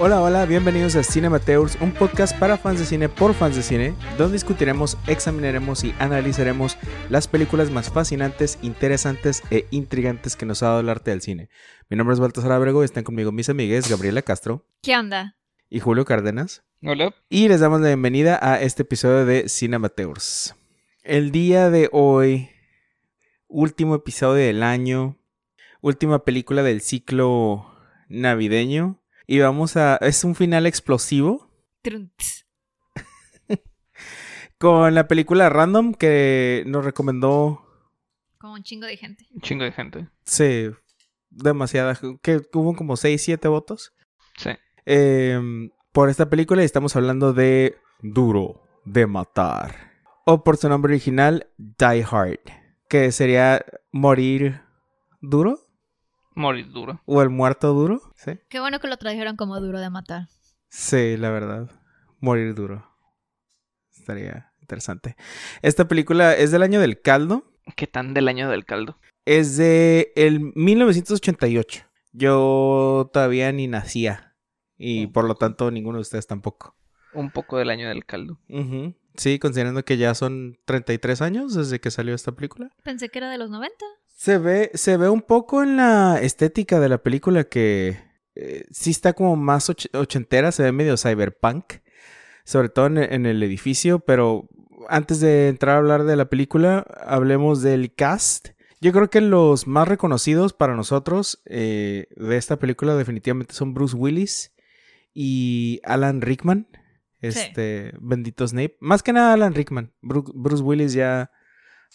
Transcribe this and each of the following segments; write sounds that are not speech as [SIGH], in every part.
Hola, hola, bienvenidos a Cinemateurs, un podcast para fans de cine por fans de cine, donde discutiremos, examinaremos y analizaremos las películas más fascinantes, interesantes e intrigantes que nos ha dado el arte del cine. Mi nombre es Baltasar Abrego y están conmigo mis amigues Gabriela Castro. ¿Qué onda? Y Julio Cárdenas. Hola. Y les damos la bienvenida a este episodio de Cinemateurs. El día de hoy, último episodio del año, última película del ciclo navideño. Y vamos a. Es un final explosivo. Trunts. con la película Random que nos recomendó. Como un chingo de gente. Un chingo de gente. Sí, demasiada. Que hubo como 6, 7 votos. Sí. Eh, por esta película y estamos hablando de Duro de Matar. O por su nombre original, Die Hard. Que sería morir duro. Morir duro. O el muerto duro. Sí. Qué bueno que lo trajeron como duro de matar. Sí, la verdad. Morir duro. Estaría interesante. Esta película es del año del caldo. ¿Qué tan del año del caldo? Es de el 1988. Yo todavía ni nacía. Y por lo tanto ninguno de ustedes tampoco. Un poco del año del caldo. Sí, considerando que ya son 33 años desde que salió esta película. Pensé que era de los 90. Se ve, se ve un poco en la estética de la película que eh, sí está como más och- ochentera, se ve medio cyberpunk, sobre todo en, en el edificio, pero antes de entrar a hablar de la película, hablemos del cast. Yo creo que los más reconocidos para nosotros eh, de esta película definitivamente son Bruce Willis y Alan Rickman. Este, bendito Snape. Más que nada Alan Rickman. Bru- Bruce Willis ya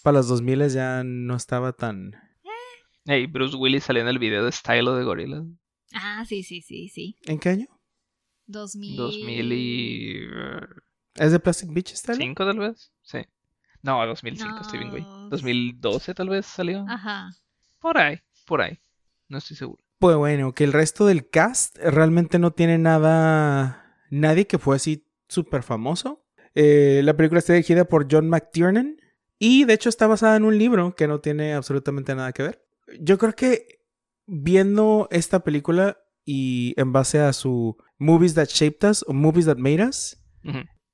para los 2000 ya no estaba tan... Hey, Bruce Willis salió en el video de Stylo de Gorillaz. Ah, sí, sí, sí, sí. ¿En qué año? 2000. 2005 ¿Es de Plastic Beach está? tal vez. Sí. No, 2005, estoy bien, güey. No. 2012 tal vez salió. Ajá. Por ahí, por ahí. No estoy seguro. Pues bueno, que el resto del cast realmente no tiene nada... Nadie que fue así súper famoso. Eh, la película está dirigida por John McTiernan y de hecho está basada en un libro que no tiene absolutamente nada que ver. Yo creo que viendo esta película y en base a su Movies That Shaped Us o Movies That Made Us.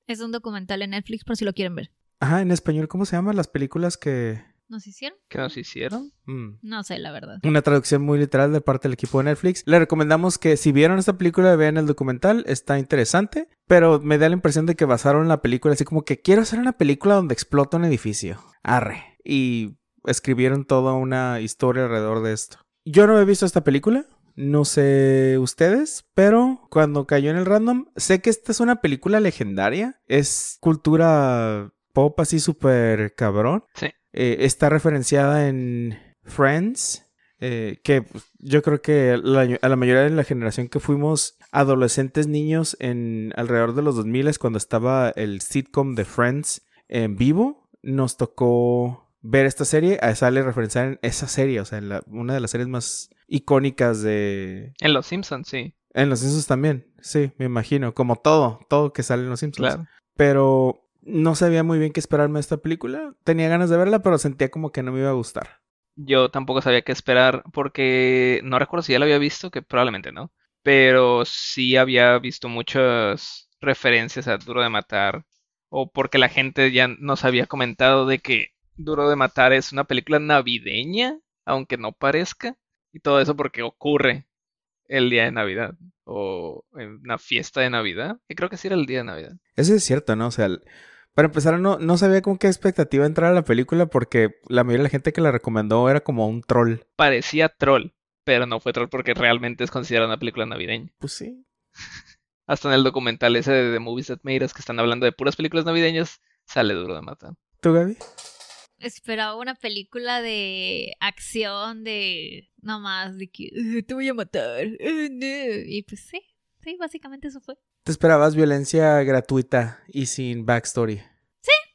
Es un documental en Netflix por si lo quieren ver. ajá, en español, ¿cómo se llaman las películas que... ¿Nos hicieron? ¿Qué nos hicieron? Mm. No sé, la verdad. Una traducción muy literal de parte del equipo de Netflix. Le recomendamos que si vieron esta película, vean el documental. Está interesante. Pero me da la impresión de que basaron la película así como que quiero hacer una película donde explota un edificio. Arre. Y escribieron toda una historia alrededor de esto. Yo no he visto esta película. No sé ustedes, pero cuando cayó en el random, sé que esta es una película legendaria. Es cultura pop así súper cabrón. Sí. Eh, está referenciada en Friends, eh, que pues, yo creo que la- a la mayoría de la generación que fuimos adolescentes niños en alrededor de los 2000 cuando estaba el sitcom de Friends en vivo, nos tocó ver esta serie, a sale referenciada en esa serie, o sea, en la- una de las series más icónicas de... En Los Simpsons, sí. En Los Simpsons también, sí, me imagino, como todo, todo que sale en Los Simpsons Claro. pero no sabía muy bien qué esperarme de esta película. Tenía ganas de verla, pero sentía como que no me iba a gustar. Yo tampoco sabía qué esperar porque no recuerdo si ya lo había visto, que probablemente no. Pero sí había visto muchas referencias a Duro de Matar. O porque la gente ya nos había comentado de que Duro de Matar es una película navideña, aunque no parezca. Y todo eso porque ocurre el día de Navidad. O en una fiesta de Navidad. Que creo que sí era el día de Navidad. Eso es cierto, ¿no? O sea, el- para empezar, no, no sabía con qué expectativa entrar a la película porque la mayoría de la gente que la recomendó era como un troll. Parecía troll, pero no fue troll porque realmente es considerada una película navideña. Pues sí. [LAUGHS] Hasta en el documental ese de The Movies That Made Us, que están hablando de puras películas navideñas, sale duro de matar. ¿Tú, Gaby? Esperaba una película de acción, de. No más, de que. "Uh, te voy a matar. uh, [LAUGHS] no". Y pues sí, sí, básicamente eso fue. Te esperabas violencia gratuita y sin backstory.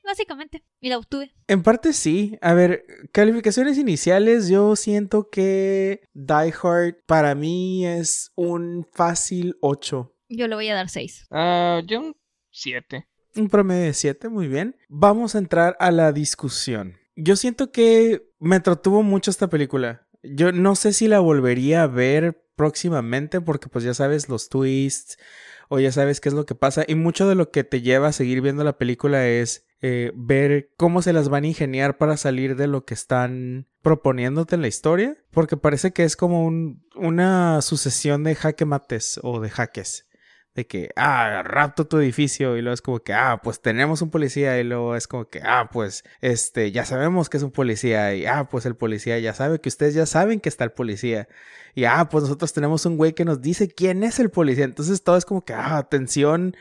básicamente. Y la obtuve. En parte sí. A ver, calificaciones iniciales, yo siento que Die Hard para mí es un fácil 8. Yo le voy a dar 6. Ah, yo un 7. Un promedio de 7, muy bien. Vamos a entrar a la discusión. Yo siento que me entretuvo mucho esta película. Yo no sé si la volvería a ver próximamente porque pues ya sabes los twists o ya sabes qué es lo que pasa y mucho de lo que te lleva a seguir viendo la película es eh, ver cómo se las van a ingeniar para salir de lo que están proponiéndote en la historia porque parece que es como un, una sucesión de jaque mates o de jaques de que, ah, rapto tu edificio y luego es como que, ah, pues tenemos un policía y luego es como que, ah, pues, este, ya sabemos que es un policía y, ah, pues el policía ya sabe que ustedes ya saben que está el policía y, ah, pues nosotros tenemos un güey que nos dice quién es el policía. Entonces todo es como que, ah, tensión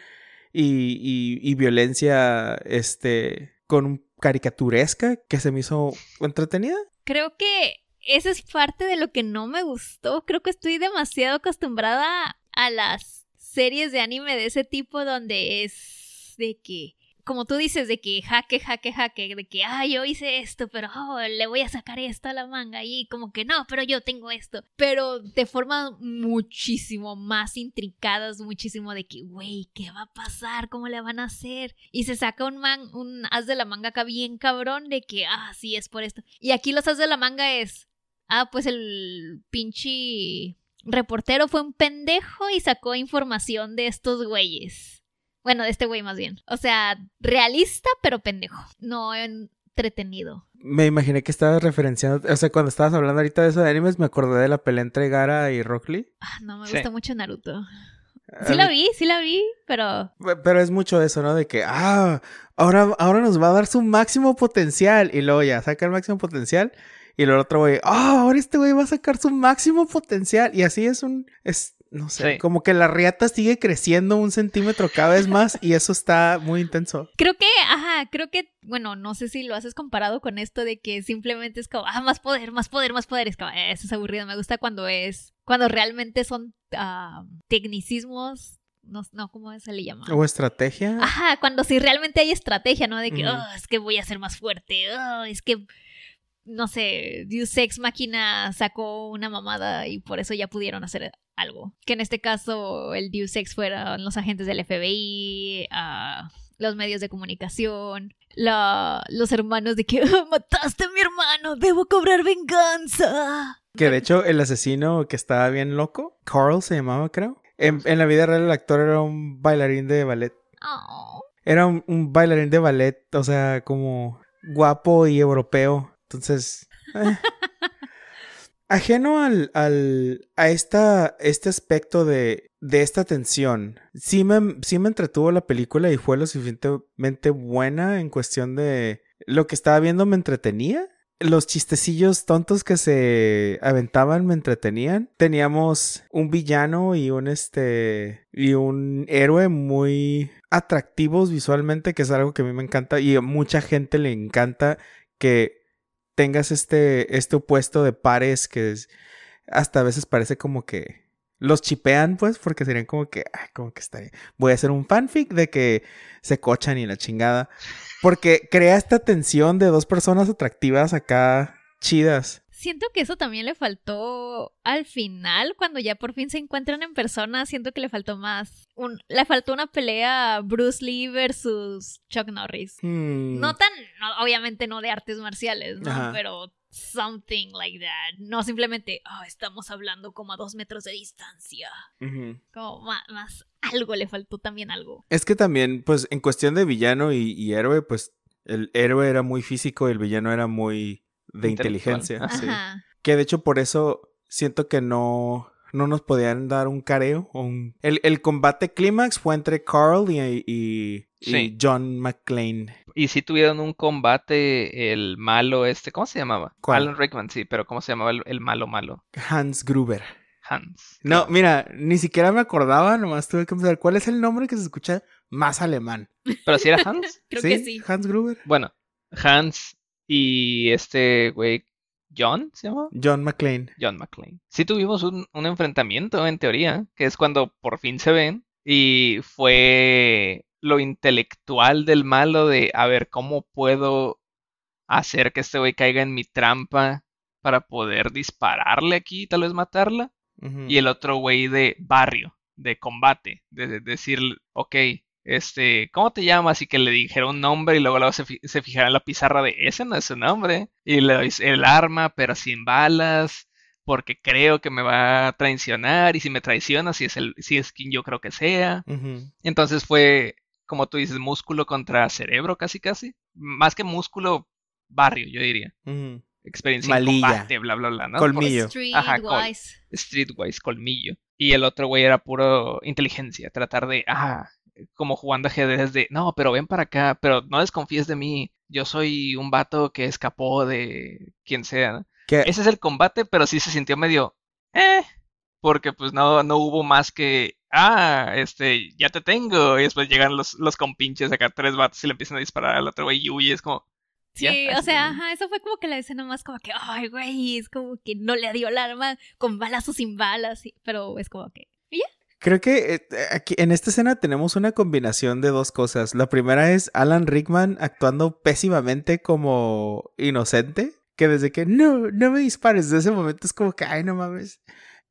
y, y, y violencia, este, con caricaturesca que se me hizo entretenida. Creo que esa es parte de lo que no me gustó. Creo que estoy demasiado acostumbrada a las series de anime de ese tipo donde es de que, como tú dices, de que jaque, jaque, jaque, de que, ah, yo hice esto, pero oh, le voy a sacar esto a la manga y como que no, pero yo tengo esto, pero de forma muchísimo más intricadas, muchísimo de que, güey, ¿qué va a pasar? ¿Cómo le van a hacer? Y se saca un man, un as de la manga acá bien cabrón de que, ah, sí, es por esto. Y aquí los as de la manga es, ah, pues el pinche reportero fue un pendejo y sacó información de estos güeyes. Bueno, de este güey más bien. O sea, realista pero pendejo. No entretenido. Me imaginé que estabas referenciando, o sea, cuando estabas hablando ahorita de eso de animes, me acordé de la pelea entre Gara y Rock Lee. Ah, no, me gusta mucho Naruto. Sí la vi, sí la vi, pero... Pero es mucho eso, ¿no? De que, ah, ahora, ahora nos va a dar su máximo potencial. Y luego ya saca el máximo potencial y el otro güey, ah, ahora este güey va a sacar su máximo potencial. Y así es un, es, no sé, como que la riata sigue creciendo un centímetro cada vez más y eso está muy intenso. [LAUGHS] Creo que, ajá, creo que, bueno, no sé si lo haces comparado con esto de que simplemente es como, ah, más poder, más poder, más poder. Es como, eh, eso es aburrido. Me gusta cuando es, cuando realmente son uh, tecnicismos no, no, ¿cómo se le llama? ¿O estrategia? Ajá, cuando sí realmente hay estrategia, ¿no? De que, oh, es que voy a ser más fuerte, oh, es que no sé, Deus Ex Máquina sacó una mamada y por eso ya pudieron hacer algo. Que en este caso el Deus Ex fueran los agentes del FBI, uh, los medios de comunicación, la, los hermanos de que oh, [LAUGHS] mataste a mi hermano, debo cobrar venganza. Que de hecho el asesino que estaba bien loco, Carl se llamaba creo. En, la vida real el actor era un bailarín de ballet. Oh. Era un, un bailarín de ballet, o sea, como guapo y europeo. Entonces, eh. ajeno al, al, a esta, este aspecto de, de esta tensión, sí me, sí me entretuvo la película y fue lo suficientemente buena en cuestión de lo que estaba viendo me entretenía. Los chistecillos tontos que se aventaban me entretenían. Teníamos un villano y un este y un héroe muy atractivos visualmente, que es algo que a mí me encanta y a mucha gente le encanta que tengas este, este opuesto de pares que hasta a veces parece como que los chipean, pues, porque serían como que, como que estaría. Voy a hacer un fanfic de que se cochan y la chingada. Porque crea esta tensión de dos personas atractivas acá chidas siento que eso también le faltó al final, cuando ya por fin se encuentran en persona, siento que le faltó más. Un, le faltó una pelea Bruce Lee versus Chuck Norris. Hmm. No tan, obviamente no de artes marciales, ¿no? Pero something like that. No simplemente, oh, estamos hablando como a dos metros de distancia. Como más, algo le faltó también algo. Es que también, pues, en cuestión de villano y, y héroe, pues, el héroe era muy físico y el villano era muy de inteligencia. Sí. Que de hecho por eso siento que no, no nos podían dar un careo. Un... El, el, combate clímax fue entre Carl y, y, John McClane. Y si tuvieron un combate el malo este, ¿cómo se llamaba? Alan Rickman, sí, pero ¿cómo se llamaba el, malo malo? Hans Gruber. Hans. No, mira, ni siquiera me acordaba, nomás tuve que pensar cuál es el nombre que se escucha más alemán. ¿Pero si era Hans? [LAUGHS] Creo que sí. Hans Gruber. Bueno, Hans y este güey, John, ¿se llama? John McClane. John McClane. Sí tuvimos un, enfrentamiento, en teoría, que es cuando por fin se ven. Y fue lo intelectual del malo de, a ver, ¿cómo puedo hacer que este güey caiga en mi trampa para poder dispararle aquí y tal vez matarla? Y el otro güey de barrio, de combate, de, de decir, ok, este, ¿cómo te llamas? Y que le dijera un nombre y luego, luego se, fi- se fijara en la pizarra de, ese no es su nombre. Y le doy el arma, pero sin balas, porque creo que me va a traicionar y si me traiciona, si es, el, si es quien yo creo que sea. Entonces fue, como tú dices, músculo contra cerebro casi casi. Más que músculo, barrio, yo diría. Experiencia Malilla. en combate, bla, bla, bla, ¿no? Colmillo. Ajá, col- Streetwise. Streetwise, colmillo. Y el otro güey era puro inteligencia, tratar de, ah, como jugando ajedrez de, no, pero ven para acá, pero no desconfíes de mí, yo soy un vato que escapó de quien sea. ¿no? Que- Ese es el combate, pero sí se sintió medio, eh, porque pues no, no hubo más que, ah, este, ya te tengo, y después llegan los, los compinches acá, tres vatos y le empiezan a disparar al otro güey y huye, es como, Sí, Ya, o sea, ajá, eso fue como que la escena más como que, ay, güey, es como que no le dio el arma con balas o sin balas, pero es como que, y ya. Creo que eh, aquí en esta escena tenemos una combinación de dos cosas. La primera es Alan Rickman actuando pésimamente como inocente, que desde que no, no me dispares, desde ese momento es como que, ay, no mames.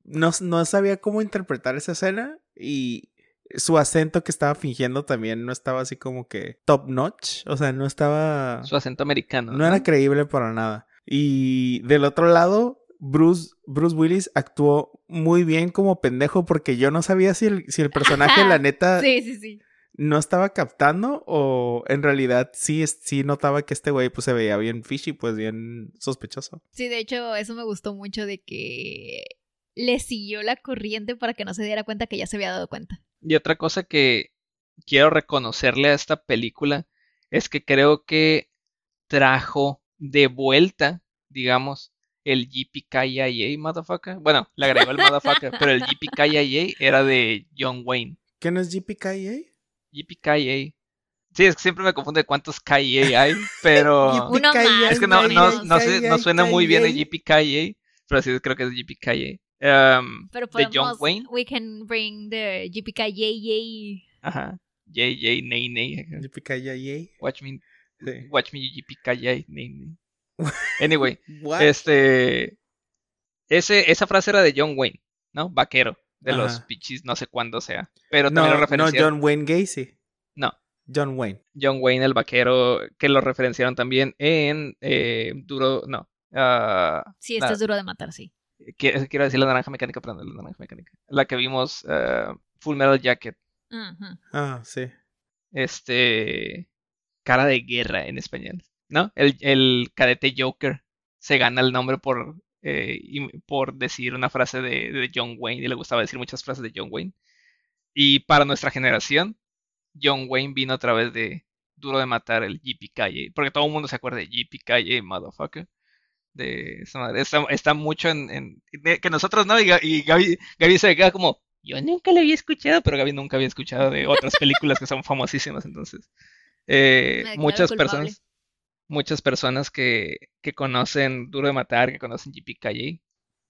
No, no sabía cómo interpretar esa escena y su acento que estaba fingiendo también no estaba así como que top notch, o sea, no estaba... su acento americano. No era creíble para nada. Y del otro lado, Bruce, Bruce Willis actuó muy bien como pendejo porque yo no sabía si el, si el personaje, la neta, Sí, sí, sí. no estaba captando o en realidad sí, sí notaba que este güey pues se veía bien fishy, pues bien sospechoso. Sí, de hecho, eso me gustó mucho de que le siguió la corriente para que no se diera cuenta que ya se había dado cuenta. Y otra cosa que quiero reconocerle a esta película es que creo que trajo de vuelta, digamos, el JPKIA, motherfucker. Bueno, le agregó el motherfucker, pero el JPKIA era de John Wayne. ¿Qué no es JPKA? JPKIA. Sí, es que siempre me confunde cuántos KIA hay, pero [LAUGHS] Uno más, es que no, no, no, sé- no suena muy bien el. JPKIA, pero sí creo que es JPKIA. Um, Pero de John podemos, Wayne. we can bring the GPK yay yay. Ajá. JJ, Nay, Nay. JPKA. Watch me Sí. Watch me JPKJ. Nay, nay. Anyway, [LAUGHS] What? este. Ese, esa frase era de John Wayne, ¿no? Vaquero. De los pichis, no sé cuándo sea. Pero no, también lo no, referenciaron. John Wayne Gacy. No. John Wayne. John Wayne, el vaquero, que lo referenciaron también en eh, Duro. No. ah, Sí, esto la- es duro de matar, sí. qui- quiero decir la naranja mecánica, perdón, la naranja mecánica. La que vimos, ah, Full Metal Jacket. Ah, sí. Este. Cara de guerra en español. ¿No? El, el cadete Joker se gana el nombre por, eh, y- por decir una frase de, de John Wayne. Y le gustaba decir muchas frases de John Wayne. Y para nuestra generación, John Wayne vino a través de Duro de Matar, el JPKJ. Porque todo el mundo se acuerda de JPKJ, motherfucker. De esa madre. Está, está mucho en, en- de- que nosotros no. Y, y Gaby, Gaby se queda como. Yo nunca lo había escuchado, pero Gaby nunca había escuchado de otras películas que son famosísimas. Entonces, eh, muchas culpable. personas, muchas personas que, que conocen Duro de Matar, que conocen JPKJ,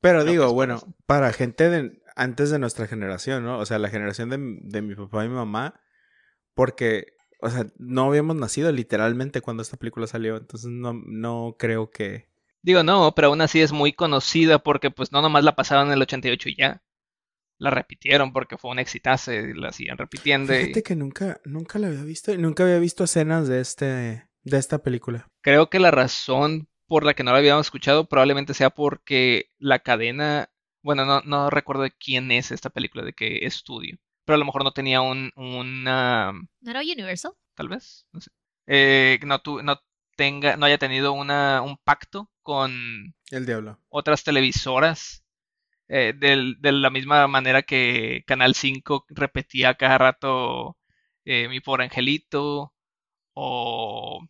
Pero digo, bueno, para gente de, antes de nuestra generación, ¿no? O sea, la generación de, de mi papá y mi mamá, porque, o sea, no habíamos nacido literalmente cuando esta película salió, entonces no, no creo que... Digo, no, pero aún así es muy conocida porque pues no nomás la pasaron en el 88 y ya. La repitieron porque fue un exitazo y la siguen repitiendo. y Fíjate que nunca, nunca la había visto y nunca había visto escenas de este, de esta película. Creo que la razón por la que no la habíamos escuchado probablemente sea porque la cadena, bueno, no, no recuerdo de quién es esta película, de qué estudio, pero a lo mejor no tenía un, una, ¿No era Universal? tal vez, no sé, eh, no, tu- no tenga, no haya tenido una, un pacto con El diablo. otras televisoras eh, del- de la misma manera que Canal 5 repetía cada rato eh, Mi Pobre Angelito o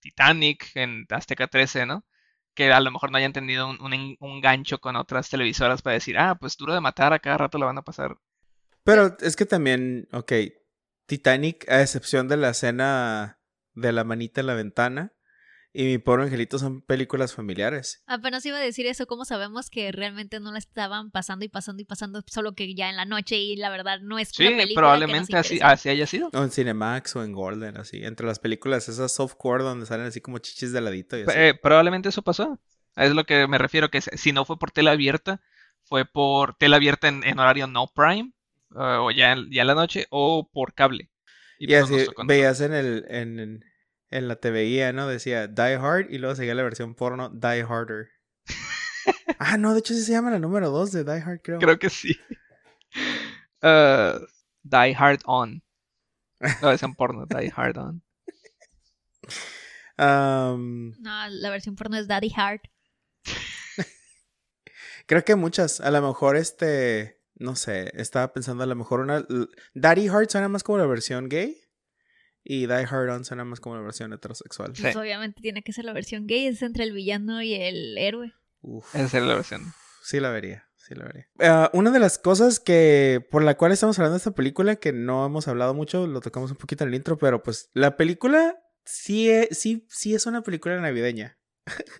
Titanic en Azteca 13, ¿no? Que a lo mejor no hayan tenido un, un gancho con otras televisoras para decir, ah, pues duro de matar, a cada rato la van a pasar. Pero es que también, ok, Titanic, a excepción de la escena de la manita en la ventana y Mi Pobre Angelito son películas familiares. Apenas iba a decir eso, ¿cómo sabemos que realmente no la estaban pasando y pasando y pasando, solo que ya en la noche y la verdad no es Sí, una película probablemente que nos así, así haya sido. O en Cinemax o en Golden, así. Entre las películas, esas softcore donde salen así como chichis de ladito y así. Eh, probablemente eso pasó. Es lo que me refiero, que si no fue por tela abierta, fue por tela abierta en, en horario no prime, eh, o ya, en- ya en la noche, o por cable. Y, pues así veías en el en, en, en la TVI, ¿no? Decía Die Hard y luego seguía la versión porno Die Harder. [LAUGHS] ah, no, de hecho sí se llama la número 2 de Die Hard, creo. Creo que sí. Eh, [LAUGHS] Die Hard On. No, es en porno, Die Hard On. Am, No, la versión porno es Daddy Hard. [LAUGHS] creo que muchas. A lo mejor este. No sé. Estaba pensando a lo mejor una. Daddy Hard suena más como la versión gay. Y Die Hard On suena más como la versión heterosexual. Pues Sí. obviamente tiene que ser la versión gay, es entre el villano y el héroe. Uf. Esa sería la versión. Sí la vería, sí la vería. Ah, una de las cosas que por la cual estamos hablando de esta película, que no hemos hablado mucho, lo tocamos un poquito en el intro, pero pues la película sí, e- sí, sí es una película navideña. [LAUGHS]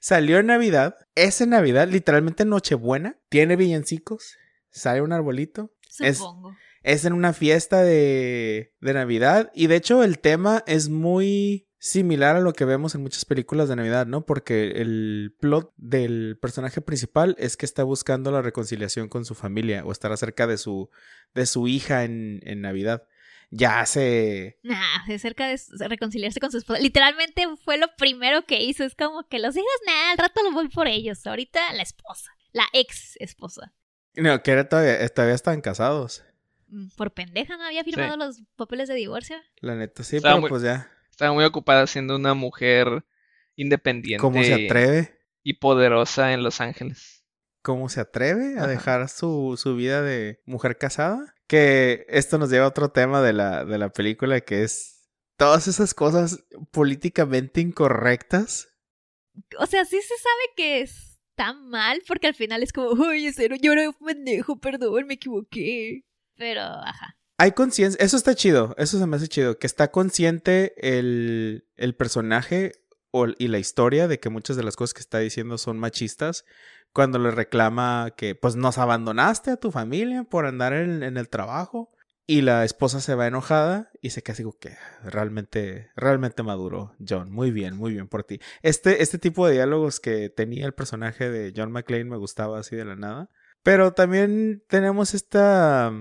Salió en Navidad, es en Navidad, literalmente Nochebuena, tiene villancicos, sale un arbolito, Es- Supongo. es en una fiesta de, de Navidad y de hecho el tema es muy similar a lo que vemos en muchas películas de Navidad, ¿no? Porque el plot del personaje principal es que está buscando la reconciliación con su familia o estar cerca de su, de su hija en, en Navidad. Ya hace... Nah, de cerca de reconciliarse con su esposa. Literalmente fue lo primero que hizo. Es como que los hijos, nada, al rato lo voy por ellos. Ahorita la esposa. La ex esposa. No, que era todavía, todavía están casados. Mm, Por pendeja no había firmado los papeles de divorcio. La neta, sí, Estaba pero muy- pues ya. Estaba muy ocupada siendo una mujer independiente ¿Cómo se atreve? y poderosa en Los Ángeles. cómo se atreve a Ajá. dejar su, su vida de mujer casada. Que esto nos lleva a otro tema de la, de la película que es todas esas cosas políticamente incorrectas. O sea, sí se sabe que está mal porque al final es como, oye, cero, yo era un pendejo, perdón, me equivoqué. Pero, ajá. Hay conciencia, eso está chido, eso se me hace chido, que está consciente el, el personaje o, y la historia de que muchas de las cosas que está diciendo son machistas cuando le reclama que pues nos abandonaste a tu familia por andar en, el trabajo y la esposa se va enojada y se así como que realmente, realmente maduro, John, muy bien, muy bien por ti. Este, este tipo de diálogos que tenía el personaje de John McClane me gustaba así de la nada. Pero también tenemos esta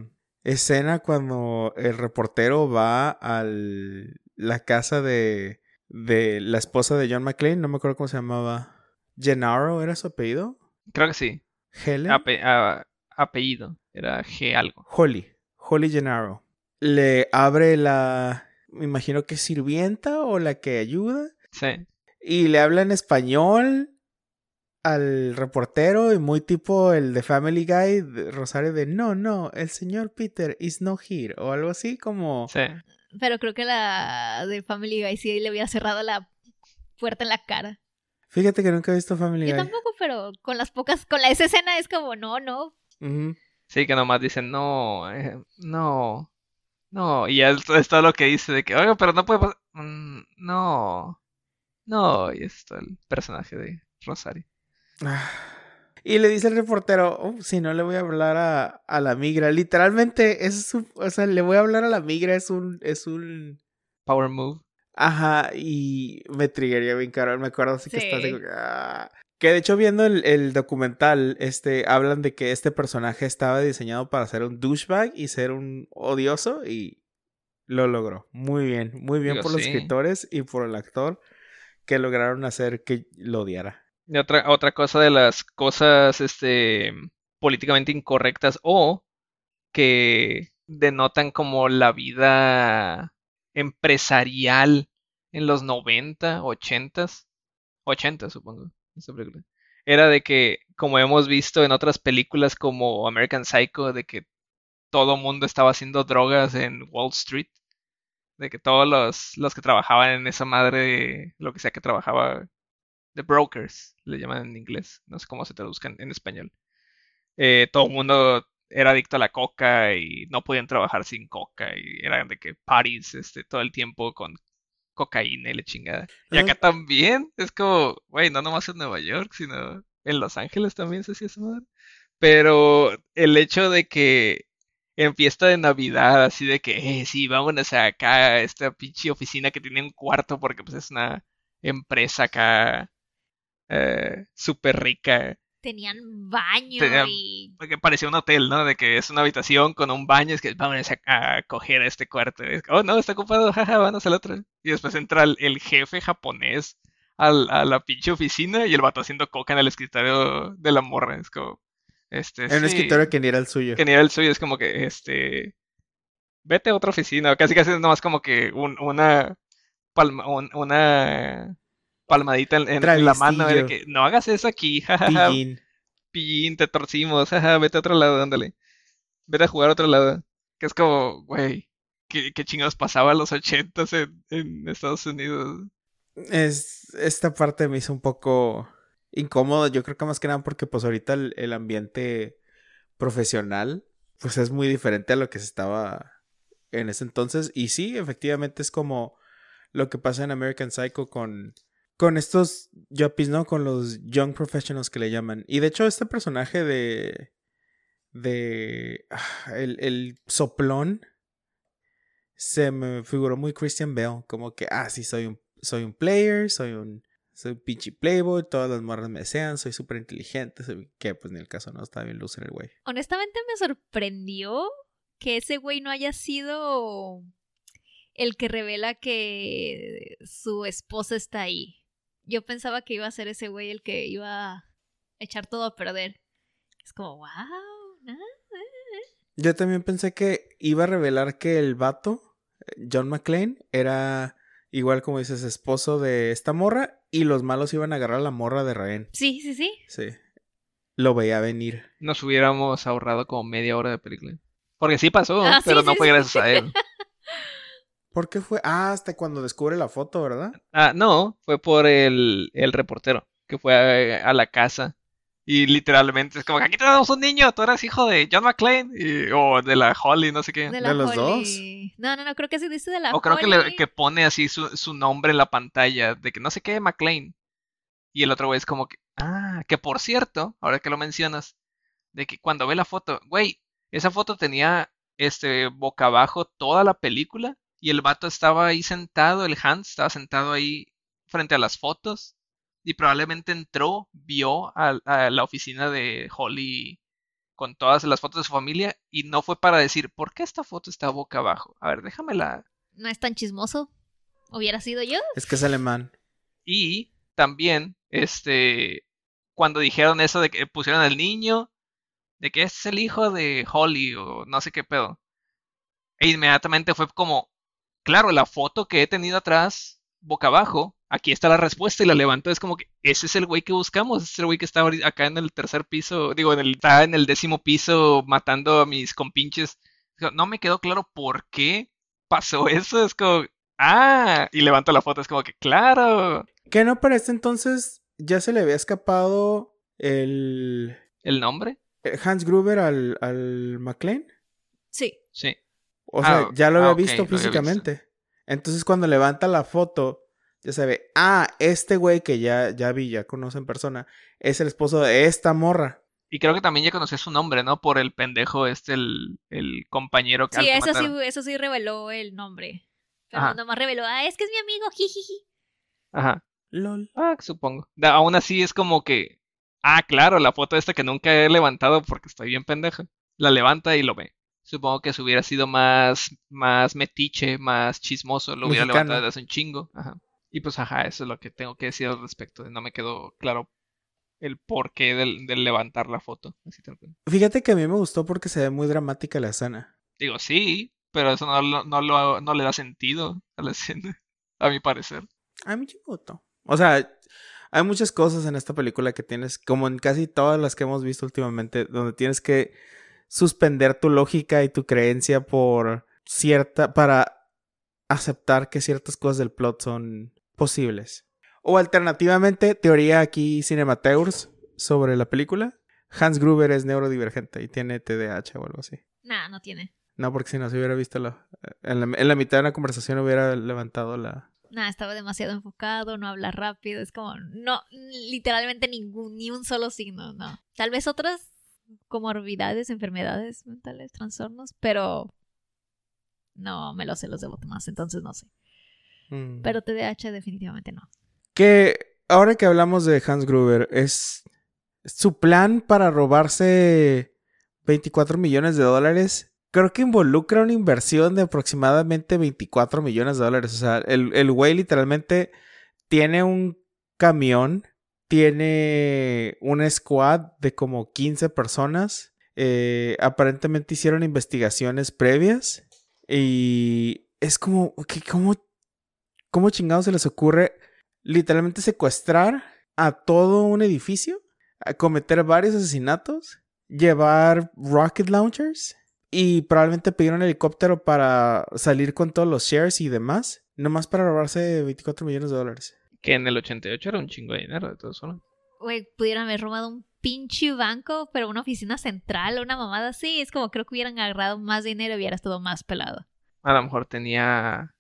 escena cuando el reportero va a la casa de, de la esposa de John McClane, no me acuerdo cómo se llamaba. Gennaro era su apellido. Creo que sí. Helen. Ape- a- apellido. Era G algo. Holly. Holly Gennaro. Le abre la. Me imagino que sirvienta o la que ayuda. Sí. Y le habla en español al reportero y muy tipo el de Family Guy, Rosario, de no, no, el señor Peter is no here o algo así como... Sí. Pero creo que la de Family Guy sí le había cerrado la puerta en la cara. Fíjate que nunca he visto Family Yo Guy. tampoco, pero con las pocas, con la esa escena es como, no, no. Sí, que nomás dicen, no, eh, no, no. Y ya es, es todo lo que dice de que, oiga, pero no puede pasar. Mm, no, no. Y es todo el personaje de Rosario. Y le dice el reportero, "Oh, si no le voy a hablar a, a la migra. Literalmente, es su, o sea, le voy a hablar a la migra, es un, es un... Power move. Ajá, y me triggería bien caro. Me acuerdo así que está así Sí. como que, ah. Que de hecho viendo el, el documental, este, hablan de que este personaje estaba diseñado para ser un douchebag y ser un odioso y lo logró. Muy bien, muy bien Digo, por los sí. escritores y por el actor que lograron hacer que lo odiara. Y otra, otra cosa de las cosas, este, políticamente incorrectas o que denotan como la vida empresarial en los 90, 80, 80 supongo. Era de que, como hemos visto en otras películas como American Psycho, de que todo mundo estaba haciendo drogas en Wall Street, de que todos los, los que trabajaban en esa madre, lo que sea que trabajaba, de brokers, le llaman en inglés, no sé cómo se traduzcan en español. Eh, todo el mundo era adicto a la coca y no podían trabajar sin coca y eran de que parties este, todo el tiempo con cocaína y la chingada. Y acá también es como, güey, no nomás en Nueva York, sino en Los Ángeles también se hacía esa madre. Pero el hecho de que en fiesta de Navidad, así de que, eh, sí, vámonos acá a esta pinche oficina que tiene un cuarto porque pues es una empresa acá eh, súper rica. Tenían baño Tenían- y... Porque parecía un hotel, ¿no? De que es una habitación con un baño, es que vámonos a, a coger este cuarto. Es que, oh, no, está ocupado, [LAUGHS] jaja, vamos al otro. Y después entra el, el jefe japonés al- a la pinche oficina y el vato haciendo coca en el escritorio de la morra. Es como, este, En un escritorio que ni era el suyo. que ni era el suyo, es como que, este, vete a otra oficina. Casi casi es nomás como que un- una, palma, un- una palmadita en, la mano de que no hagas eso aquí, [LAUGHS] jajaja, Pillín. pillín, te torcimos, jaja, vete a otro lado, ándale. Vete a jugar a otro lado. Que es como, güey, ¿qué, qué chingados pasaba en los ochentas en, en Estados Unidos? Es, esta parte me hizo un poco incómodo. Yo creo que más que nada porque pues ahorita el, el ambiente profesional pues es muy diferente a lo que se estaba en ese entonces. Y sí, efectivamente es como lo que pasa en American Psycho con, con estos yuppies, ¿no? Con los young professionals que le llaman. Y de hecho este personaje de... de... ah, el, el soplón se me figuró muy Christian Bale, como que, ah, sí, soy un, soy un player, soy un, soy un pinche playboy, todas las morras me desean, soy súper inteligente, que pues en el caso no, está bien loser el güey. Honestamente me sorprendió que ese güey no haya sido el que revela que su esposa está ahí. Yo pensaba que iba a ser ese güey el que iba a echar todo a perder. Es como, wow, ¿no? Yo también pensé que iba a revelar que el vato, John McClane, era igual como dices, esposo de esta morra y los malos iban a agarrar a la morra de rehén. Sí, sí, sí. Sí. Lo veía venir. Nos hubiéramos ahorrado como media hora de película. Porque sí pasó, Ah, sí, pero no sí, fue sí. gracias a él. [LAUGHS] ¿Por qué fue? Ah, hasta cuando descubre la foto, ¿verdad? Ah, no, fue por el, el reportero que fue a, a la casa. Y literalmente es como que aquí tenemos un niño, tú eres hijo de John McClane y- o de la Holly, no sé qué. De la ¿De los Holly. No, no, no, creo que se dice de la O creo que, le- Holly. que pone así su, su nombre en la pantalla, de que no sé qué, McLean. Y el otro güey es como que, ah, que por cierto, ahora que lo mencionas, de que cuando ve la foto, güey, esa foto tenía este boca abajo toda la película y el vato estaba ahí sentado, el Hans estaba sentado ahí frente a las fotos y probablemente entró, vio a, a la oficina de Holly con todas las fotos de su familia y no fue para decir, ¿por qué esta foto está boca abajo? A ver, déjamela No es tan chismoso. Hubiera sido yo. Es que es alemán. Y también, este, cuando dijeron eso de que pusieron al niño, de que es el hijo de Holly o no sé qué pedo. E inmediatamente fue como, claro, la foto que he tenido atrás, boca abajo, aquí está la respuesta y la levantó. Es como que ese es el güey que buscamos, ese es el güey que está acá en el tercer piso, digo, en el, está en el décimo piso matando a mis compinches. No me quedó claro por qué pasó eso. Es como, ah, y levanto la foto, es como que, claro. Que no para este entonces ya se le había escapado el, ¿El nombre? Hans Gruber al, al McLean. Sí. Sí. O sea, Ah, ya lo ah, había visto lo había físicamente. Entonces cuando levanta la foto, ya se ve, ah, este güey que ya, ya vi, ya conoce en persona, es el esposo de esta morra. Y creo que también ya conocí su nombre, ¿no? Por el pendejo este, el, el compañero que, Sí, eso sí, mataron. eso sí reveló el nombre. Pero Ajá. nomás reveló, ah, es que es mi amigo, jijiji. Ajá. LOL. Ah, supongo. Da- aún así es como que, ah, claro, la foto esta que nunca he levantado porque estoy bien pendeja. La levanta y lo ve. Supongo que si hubiera sido más, más metiche, más chismoso, lo hubiera Mexicano. levantado desde hace un chingo. Ajá. Y pues, ajá, eso es lo que tengo que decir al respecto. No me quedó claro el porqué del, del levantar la foto. Así. Fíjate que a mí me gustó porque se ve muy dramática la escena. Digo, sí, pero eso no, no, lo- no le da sentido a la [LAUGHS] escena, a mi parecer. A mí me gustó. O sea, hay muchas cosas en esta película que tienes, como en casi todas las que hemos visto últimamente, donde tienes que suspender tu lógica y tu creencia por cierta, para aceptar que ciertas cosas del plot son posibles. O alternativamente, teoría aquí Cinemateurs sobre la película. Hans Gruber es neurodivergente y tiene TDAH o algo así. Nah, no tiene. No, porque si no se hubiera visto la, en la, en la mitad de la conversación hubiera levantado la, Nah, estaba demasiado enfocado, no habla rápido, es como, no, literalmente ningún, ni un solo signo, no. Tal vez otras comorbidades, enfermedades mentales, trastornos, pero no me lo sé los de más, entonces no sé. Mm. Pero TDAH definitivamente no. Que ahora que hablamos de Hans Gruber, es su plan para robarse 24 millones de dólares. Creo que involucra una inversión de aproximadamente 24 millones de dólares. O sea, el, el güey literalmente tiene un camión, tiene una squad de como 15 personas. Eh, aparentemente hicieron investigaciones previas. Y es como, que ¿cómo, ¿cómo chingados se les ocurre literalmente secuestrar a todo un edificio? Cometer varios asesinatos, llevar rocket launchers y probablemente pedir un helicóptero para salir con todos los shares y demás, nomás para robarse 24 millones de dólares. Que en el 88 era un chingo de dinero, de todos modos. Güey, pudieran haber robado un pinche banco, pero una oficina central, una mamada así. Es como creo que hubieran agarrado más dinero y hubiera estado más pelado. A lo mejor tenía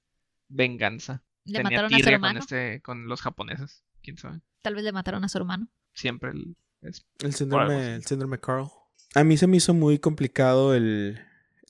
venganza. Le tenía mataron a su tirria con, hermano. este, con los japoneses. ¿Quién sabe? Tal vez le mataron a su hermano. Siempre el- es El síndrome, el síndrome Carl. A mí se me hizo muy complicado el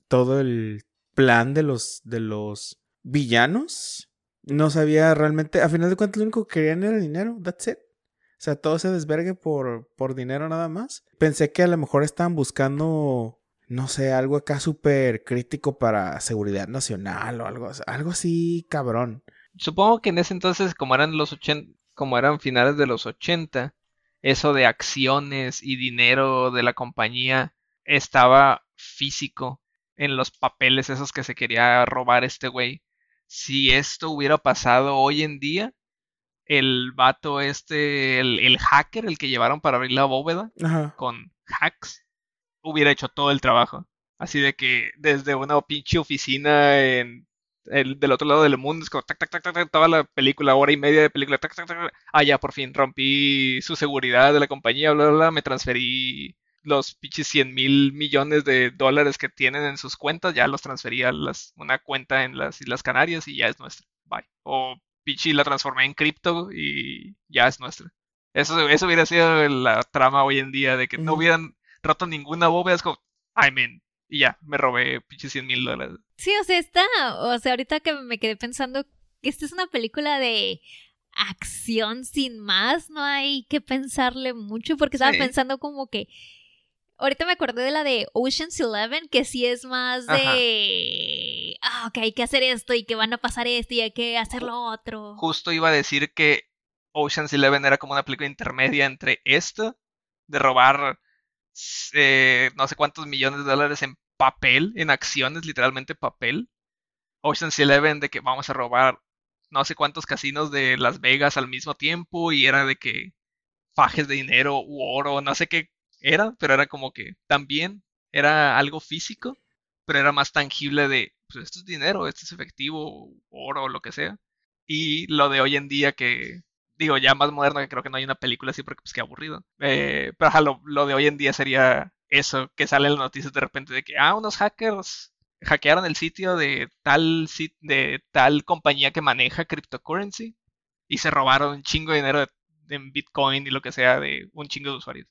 todo el plan de los de los villanos. No sabía realmente, a final de cuentas lo único que querían era dinero, that's it. O sea, todo ese desvergue por, por dinero nada más. Pensé que a lo mejor estaban buscando, no sé, algo acá súper crítico para seguridad nacional o algo, algo así cabrón. Supongo que en ese entonces, como eran los 80, como eran finales de los 80, eso de acciones y dinero de la compañía estaba físico en los papeles esos que se quería robar este güey. Si esto hubiera pasado hoy en día, el vato este, el, el hacker, el que llevaron para abrir la bóveda Ajá. con hacks, hubiera hecho todo el trabajo. Así de que desde una pinche oficina en el, del otro lado del mundo, es como tac, tac, tac, tac, toda la película, hora y media de película, tac, tac, tac, tac. ah, ya por fin rompí su seguridad de la compañía, bla, bla, bla, me transferí los pinches 100 mil millones de dólares que tienen en sus cuentas, ya los transferí a las, una cuenta en las Islas Canarias y ya es nuestra. Bye. O pinche la transformé en cripto y ya es nuestra. Eso, eso hubiera sido la trama hoy en día, de que no hubieran roto ninguna bóveda, es como, I'm in. Y ya, me robé pinches 100 mil dólares. Sí, o sea, está. O sea, ahorita que me quedé pensando que esta es una película de acción sin más, no hay que pensarle mucho, porque estaba Sí. pensando como que. Ahorita me acordé de la de Ocean's Eleven, que sí es más de. Ah, ok, hay que hacer esto y que van a pasar esto y hay que hacer lo otro. Justo iba a decir que Ocean's Eleven era como una película intermedia entre esto, de robar eh, no sé cuántos millones de dólares en papel, en acciones, literalmente papel. Ocean's Eleven de que vamos a robar no sé cuántos casinos de Las Vegas al mismo tiempo y era de que fajes de dinero u oro, no sé qué era, pero era como que también era algo físico, pero era más tangible de, pues esto es dinero, esto es efectivo, oro, lo que sea. Y lo de hoy en día que, digo, ya más moderno, que creo que no hay una película así porque pues qué aburrido. Eh, pero lo, de hoy en día sería eso, que sale en las noticias de repente de que, ah, unos hackers hackearon el sitio de tal, de tal compañía que maneja cryptocurrency y se robaron un chingo de dinero en Bitcoin y lo que sea de un chingo de usuarios.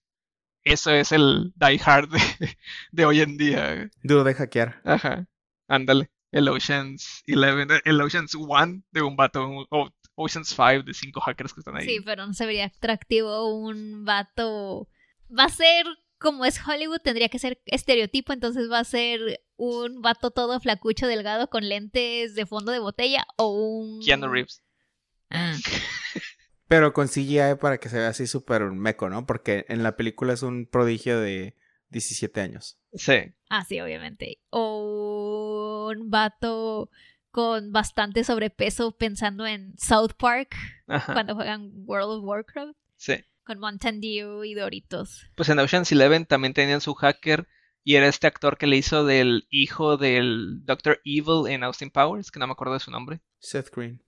Eso es el Die Hard de, [LAUGHS] de hoy en día. Duro de hackear. Ajá, ándale. El Oceans 11, el Oceans 1 de un vato, un- o Oceans 5 de cinco hackers que están ahí. Sí, pero no se vería atractivo un vato. Va a ser como es Hollywood, tendría que ser estereotipo, entonces va a ser un vato todo flacucho, delgado, con lentes de fondo de botella o un. Keanu Reeves. Ah, [LAUGHS] Pero con CGI para que se vea así súper meco, ¿no? Porque en la película es un prodigio de 17 años. Sí. ah, sí, obviamente. O un vato con bastante sobrepeso pensando en South Park Ajá. cuando juegan World of Warcraft Sí. con Mountain Dew y Doritos. Pues en Ocean's 11 también tenían su hacker y era este actor que le hizo del hijo del Dr. Evil en Austin Powers, que no me acuerdo de su nombre. Seth Green.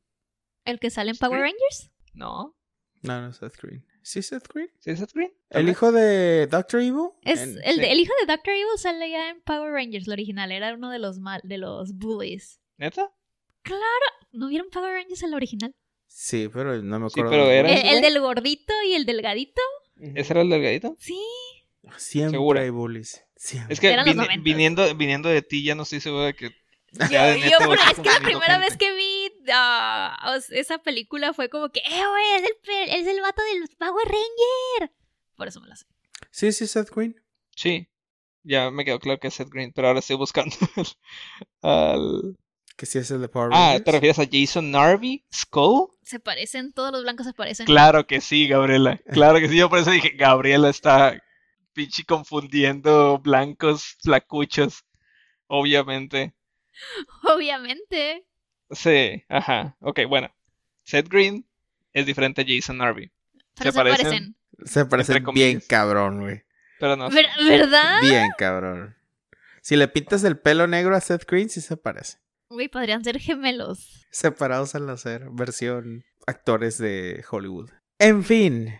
¿El que sale en. Power Rangers? ¿No? No, no, Seth Green. ¿Sí, Seth Green? ¿Sí es Seth Green? ¿El hijo de Doctor Evil? Es En- el, sí. el hijo de Dr. Evil sale ya en Power Rangers, lo original, era uno de los mal, de los bullies. ¿Neta? ¿No vieron Power Rangers en la original? Sí, pero no me Sí, acuerdo. pero de- era- El, del gordito y el delgadito. ¿Ese era el delgadito? Sí. Siempre Segura. hay bullies. Siempre. Es que viniendo, viniendo de ti ya no estoy seguro de que [LAUGHS] Yo, yo, es que la primera gente. vez que vi ah, esa película fue como que, ¡eh, güey! Es el, es el vato del Power Ranger. Por eso me la sé. Sí, sí, Seth Green. Sí, ya me quedó claro que es Seth Green, pero ahora estoy buscando [LAUGHS] al... Que sí es el de Power Ah, Rangers. ¿te refieres a Jason Narvi? ¿Skull? Se parecen, todos los blancos se parecen. Claro que sí, Gabriela. Claro que sí, yo por eso dije, Gabriela está pinche confundiendo blancos, flacuchos. Obviamente. [LAUGHS] Obviamente. Sí, ajá. Ok, bueno. Seth Green es diferente a Jason Narvi. Pero ¿Se se parecen? parecen. Se parece Entre bien comillas. cabrón, güey. Pero no. Ver- ¿Verdad? Bien cabrón. Si le pintas el pelo negro a Seth Green, sí se parece. Güey, podrían ser gemelos. Separados al nacer, versión actores de Hollywood. En fin,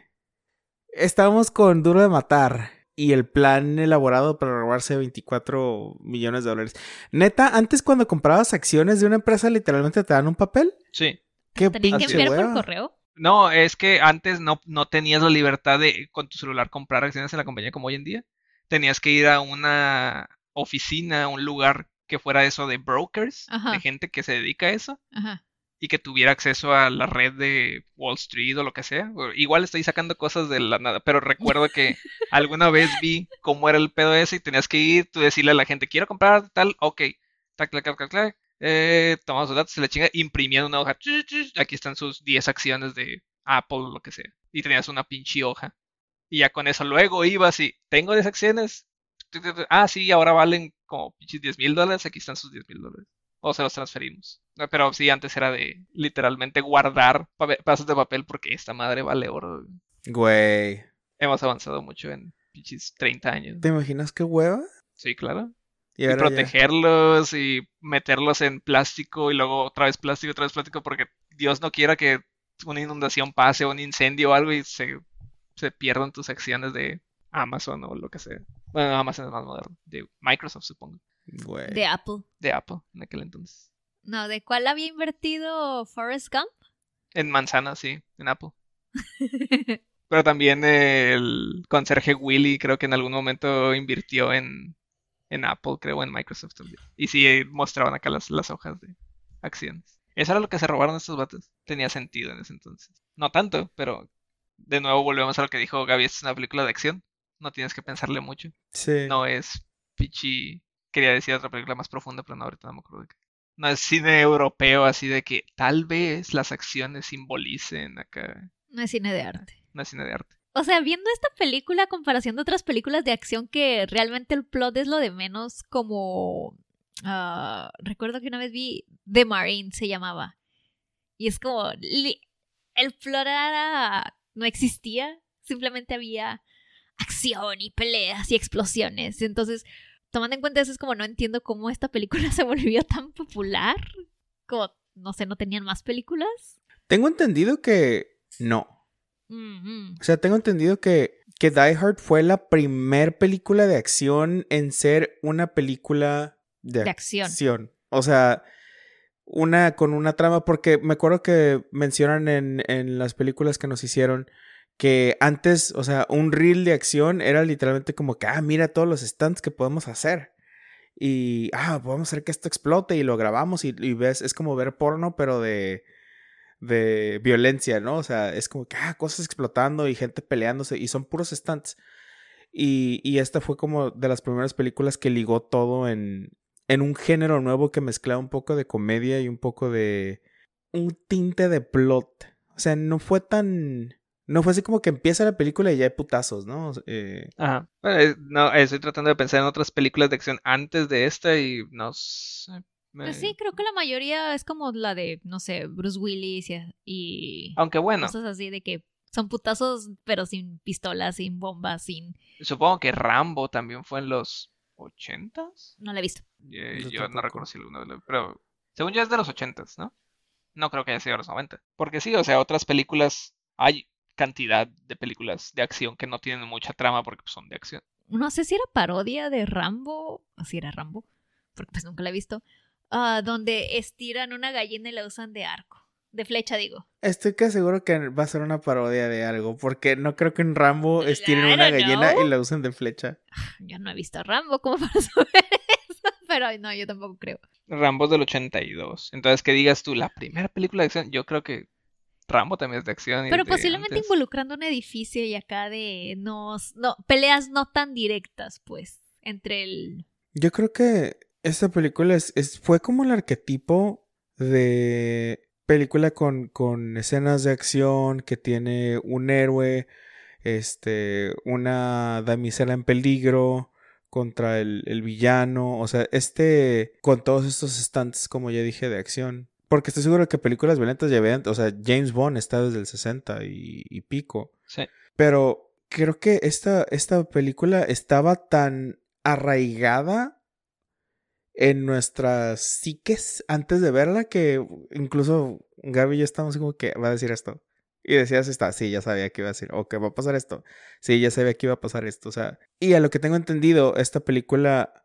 estamos con Duro de Matar y el plan elaborado para robarse 24 millones de dólares. Neta, antes cuando comprabas acciones de una empresa, literalmente te dan un papel. Sí. ¿Qué Tenían que enviar por correo. No, es que antes no, no tenías la libertad de con tu celular comprar acciones en la compañía como hoy en día. Tenías que ir a una oficina, un lugar que fuera eso de brokers, Ajá. de gente que se dedica a eso Ajá. Y que tuviera acceso a la red de Wall Street o lo que sea. Igual estoy sacando cosas de la nada, pero recuerdo que [LAUGHS] alguna vez vi cómo era el pedo ese y tenías que ir, tú decirle a la gente, quiero comprar tal, ok, tac, tac, tac, tac, tac, eh, tomamos sus datos, se la chinga, imprimían una hoja, aquí están sus 10 acciones de Apple o lo que sea, y tenías una pinche hoja. Y ya con eso luego ibas y, tengo 10 acciones, ah, sí, ahora valen como pinches 10 mil dólares, aquí están sus 10 mil dólares. O se los transferimos. No, Pero sí, antes era de literalmente guardar pedazos de papel porque esta madre vale oro. Güey, Hemos avanzado mucho en pinches 30 años. ¿te imaginas qué hueva? Sí, claro. Y Y ahora ya- protegerlos y meterlos en plástico y luego otra vez plástico, otra vez plástico porque Dios no quiera que una inundación pase o un incendio o algo y se, se pierdan tus acciones de Amazon o lo que sea. Bueno, Amazon es más moderno. De Microsoft, supongo. Güey. De Apple. De Apple en aquel entonces. No, ¿de cuál había invertido Forrest Gump? En manzana, sí, en Apple. [LAUGHS] Pero también el conserje Willy creo que en algún momento invirtió en, en Apple, creo, en Microsoft también. Y sí mostraban acá las, las hojas de acciones. Eso era lo que se robaron estos vatos. Tenía sentido en ese entonces. No tanto, pero de nuevo volvemos a lo que dijo Gaby, esta es una película de acción. No tienes que pensarle mucho. Sí. No es pichi... Quería decir otra película más profunda, pero no, ahorita no me acuerdo de qué. No es cine europeo así de que tal vez las acciones simbolicen acá. No es cine de arte. No es cine de arte. O sea, viendo esta película comparación de otras películas de acción que realmente el plot es lo de menos, como... ah, recuerdo que una vez vi The Marine, se llamaba. Y es como... El plot era... no existía. Simplemente había acción y peleas y explosiones. Entonces, tomando en cuenta eso, es como no entiendo cómo esta película [LAUGHS] se volvió tan popular. Como, no sé, ¿no tenían más películas? Tengo entendido que no. Mm, mm. O sea, tengo entendido que, que Die Hard fue la primer película de acción en ser una película de, De acción. O sea, una con una trama, porque me acuerdo que mencionan en, en las películas que nos hicieron que antes, o sea, un reel de acción era literalmente como que, ah, mira todos los stunts que podemos hacer. Y, ah, podemos hacer que esto explote y lo grabamos y, y ves, es como ver porno, pero de, de violencia, ¿no? O sea, es como que, ah, cosas explotando y gente peleándose y son puros stunts. Y, y esta fue como de las primeras películas que ligó todo en, en un género nuevo que mezclaba un poco de comedia y un poco de un tinte de plot. O sea, no fue tan... No fue así como que empieza la película y ya hay putazos, ¿no? Eh, Ajá. Bueno, eh, no, estoy tratando de pensar en otras películas de acción antes de esta y no sé. me- Pues sí, creo que la mayoría es como la de, no sé, Bruce Willis y, y Aunque bueno, cosas así de que son putazos, pero sin pistolas, sin bombas, sin... supongo que Rambo también fue en los ochentas. No la he visto. Eh, Yo no tampoco. recuerdo si alguno de Pero según yo es de los ochentas, ¿no? No creo que haya sido de los 90. Porque sí, o sea, otras películas. Hay cantidad de películas de acción que no tienen mucha trama porque pues, son de acción. No sé si era parodia de Rambo, o si era Rambo, porque pues nunca la he visto. ah, donde estiran una gallina y la usan de arco. De flecha, digo. Estoy que seguro que va a ser una parodia de algo, porque no creo que en Rambo I estiren una don't gallina know. y la usen de flecha. Yo no he visto a Rambo como [LAUGHS] para saber eso, pero no, yo tampoco creo. Rambo es del 82. Entonces, que digas tú, la primera película de acción, yo creo que Rambo también es de acción. y Pero de posiblemente antes. involucrando un edificio y acá de no, no peleas no tan directas, pues, entre el Yo creo que esta película es, es- fue como el arquetipo de película con, con escenas de acción que tiene un héroe, este, una damisela en peligro contra el, el villano, o sea, este, con todos estos stunts, como ya dije, de acción. Porque estoy seguro que películas violentas ya vean, o sea, James Bond está desde el 60 y, y pico. Sí. Pero creo que esta, esta película estaba tan arraigada en nuestras psiques antes de verla que incluso Gaby y yo estábamos como que va a decir esto. Y decías, está, sí, ya sabía que iba a decir, o que va a pasar esto. Sí, ya sabía que iba a pasar esto. O sea, y a lo que tengo entendido, esta película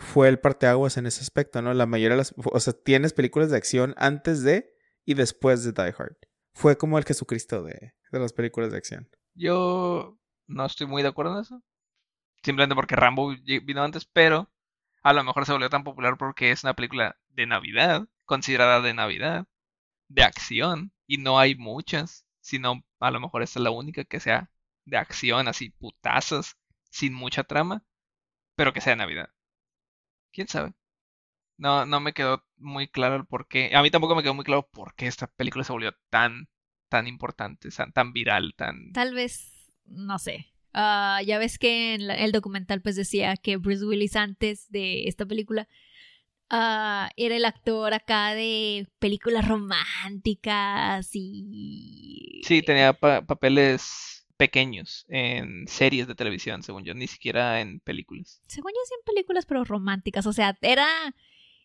fue el parteaguas en ese aspecto, ¿no? La mayoría de las, o sea, tienes películas de acción antes de y después de Die Hard. Fue como el Jesucristo de, de las películas de acción. Yo no estoy muy de acuerdo en eso. Simplemente porque Rambo vino antes, pero a lo mejor se volvió tan popular porque es una película de Navidad, considerada de Navidad, de acción, y no hay muchas, sino a lo mejor esta es la única que sea de acción, así putazos, sin mucha trama, pero que sea de Navidad. ¿Quién sabe? No, no me quedó muy claro el por qué. A mí tampoco me quedó muy claro por qué esta película se volvió tan, tan importante, tan, tan viral, tan... tal vez, no sé. Ah, ya ves que en la- el documental pues decía que Bruce Willis antes de esta película ah, era el actor acá de películas románticas y... Sí, tenía pa- papeles pequeños en series de televisión, según yo, ni siquiera en películas. Según yo, sí en películas, pero románticas. O sea, era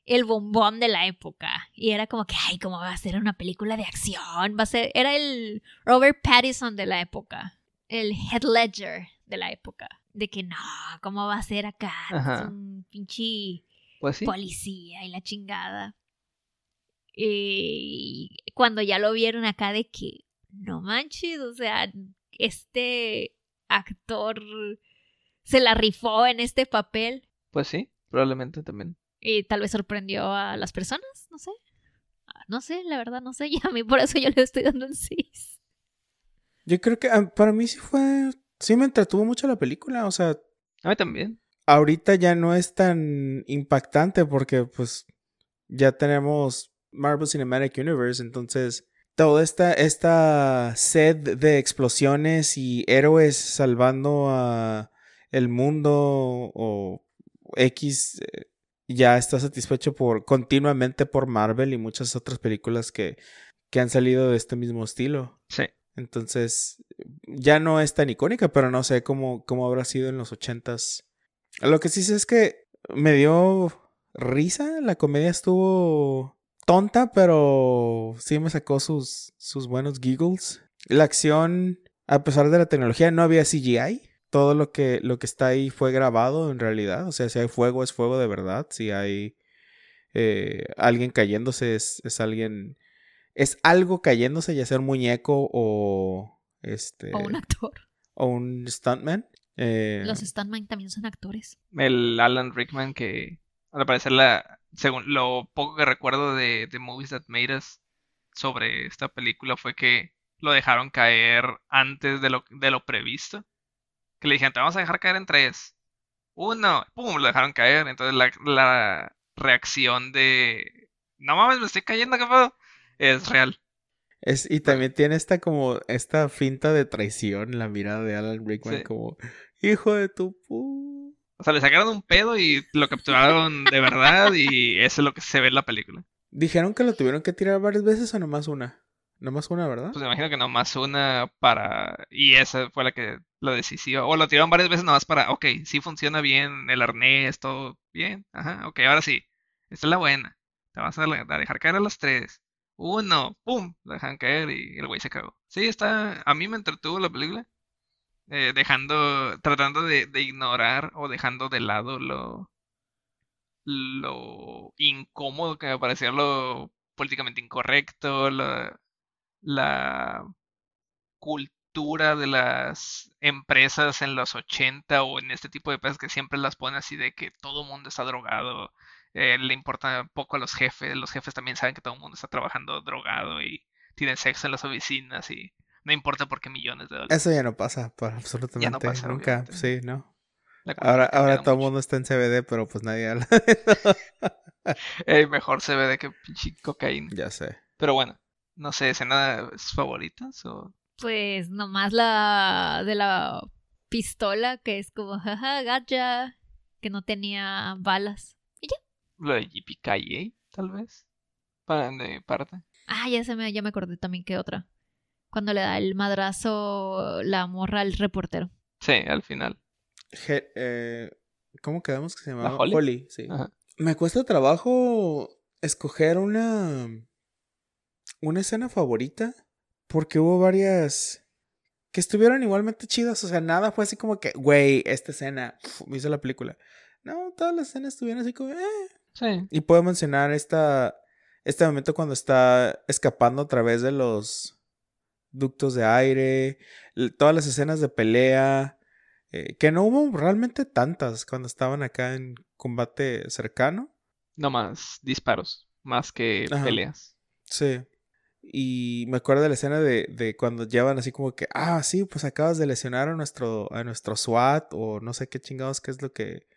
el bombón de la época. Y era como que, ay, ¿cómo va a ser una película de acción? Va a ser. Era el Robert Pattinson de la época. El Head Ledger de la época. De que no, ¿cómo va a ser acá? Ajá. Un pinche Pues sí. policía y la chingada. Y cuando ya lo vieron acá de que, no manches, o sea, este actor se la rifó en este papel Pues sí, probablemente también. y tal vez sorprendió a las personas, no sé. Ah, No sé, la verdad no sé, [LAUGHS] y a mí por eso yo le estoy dando un 6. Yo creo que ah, para mí sí fue. Sí me entretuvo mucho la película. O sea, A mí también. ahorita ya no es tan impactante porque, pues, ya tenemos Marvel Cinematic Universe. Entonces, toda esta, esta sed de explosiones y héroes salvando a el mundo o X eh, ya está satisfecho por continuamente por Marvel y muchas otras películas que, que han salido de este mismo estilo. Sí. Entonces, ya no es tan icónica, pero no sé cómo, cómo habrá sido en los ochentas. Lo que sí sé es que me dio risa, la comedia estuvo tonta, pero sí me sacó sus, sus buenos giggles. La acción, a pesar de la tecnología, no había CGI. Todo lo que, lo que está ahí fue grabado en realidad. O sea, si hay fuego, es fuego de verdad. Si hay eh, alguien cayéndose, es, es alguien es algo cayéndose, ya sea un muñeco o este O un actor. o un stuntman. Eh, Los Stuntman también son actores. El Alan Rickman que, al parecer, la, según lo poco que recuerdo de, de Movies That Made Us sobre esta película fue que lo dejaron caer antes de lo, de lo previsto. Que le dijeron, te vamos a dejar caer en tres. Uno, pum, lo dejaron caer. Entonces la, la reacción de, no mames, me estoy cayendo, ¿qué pedo? Es real. es, y también tiene esta como esta finta de traición, la mirada de Alan Rickman Sí. como hijo de tu pu. Sea, le sacaron un pedo y lo capturaron de verdad y eso es lo que se ve en la película. Dijeron que lo tuvieron que tirar varias veces o nomás una. Nomás una, ¿verdad? Pues me imagino que nomás una para... Y esa fue la que la decisiva. O lo tiraron varias veces nomás para... Ok, sí funciona bien el arnés, todo bien. Ajá, ok, ahora sí. Esta es la buena. Te vas a, dejar caer a las tres. Uno, pum, lo dejan caer y el güey se cagó. Sí, está... A mí me entretuvo la película. Eh, dejando... Tratando de, de ignorar o dejando de lado lo... lo incómodo que me parecía lo políticamente incorrecto, la, cultura de las empresas en los 80 o en este tipo de empresas que siempre las pone así de que todo el mundo está drogado, eh, le importa poco a los jefes, los jefes también saben que todo el mundo está trabajando drogado y tienen sexo en las oficinas y no importa por qué millones de dólares. Eso ya no pasa, por absolutamente pasa, nunca. obviamente. Sí, ¿no? Ahora, ahora todo el mundo está en CBD, pero pues nadie habla de eso. [LAUGHS] Eh, mejor se ve de que pinche cocaína. ya sé. Pero bueno, no sé, escenas favoritas o... Pues nomás la de la pistola, que es como, jaja, gacha, que no tenía balas. Lo de JPKA, tal vez. Para, de parte. Ah, ya se me, ya me acordé también que otra. Cuando le da el madrazo la morra al reportero. Sí, al final. Je- eh, ¿Cómo quedamos que se llamaba? Holly? sí. Ajá. Me cuesta trabajo escoger una una escena favorita porque hubo varias que estuvieron igualmente chidas, o sea, nada fue así como que, güey, esta escena uf, me hizo la película. No, todas las escenas estuvieron así como, eh. Sí. Y puedo mencionar esta este momento cuando está escapando a través de los ductos de aire, todas las escenas de pelea, eh, que no hubo realmente tantas cuando estaban acá en combate cercano. No más disparos, más que Ajá. peleas. Sí. Y me acuerdo de la escena de, de cuando llevan así como que, ah, sí, pues acabas de lesionar a nuestro, a nuestro SWAT o no sé qué chingados qué es lo que,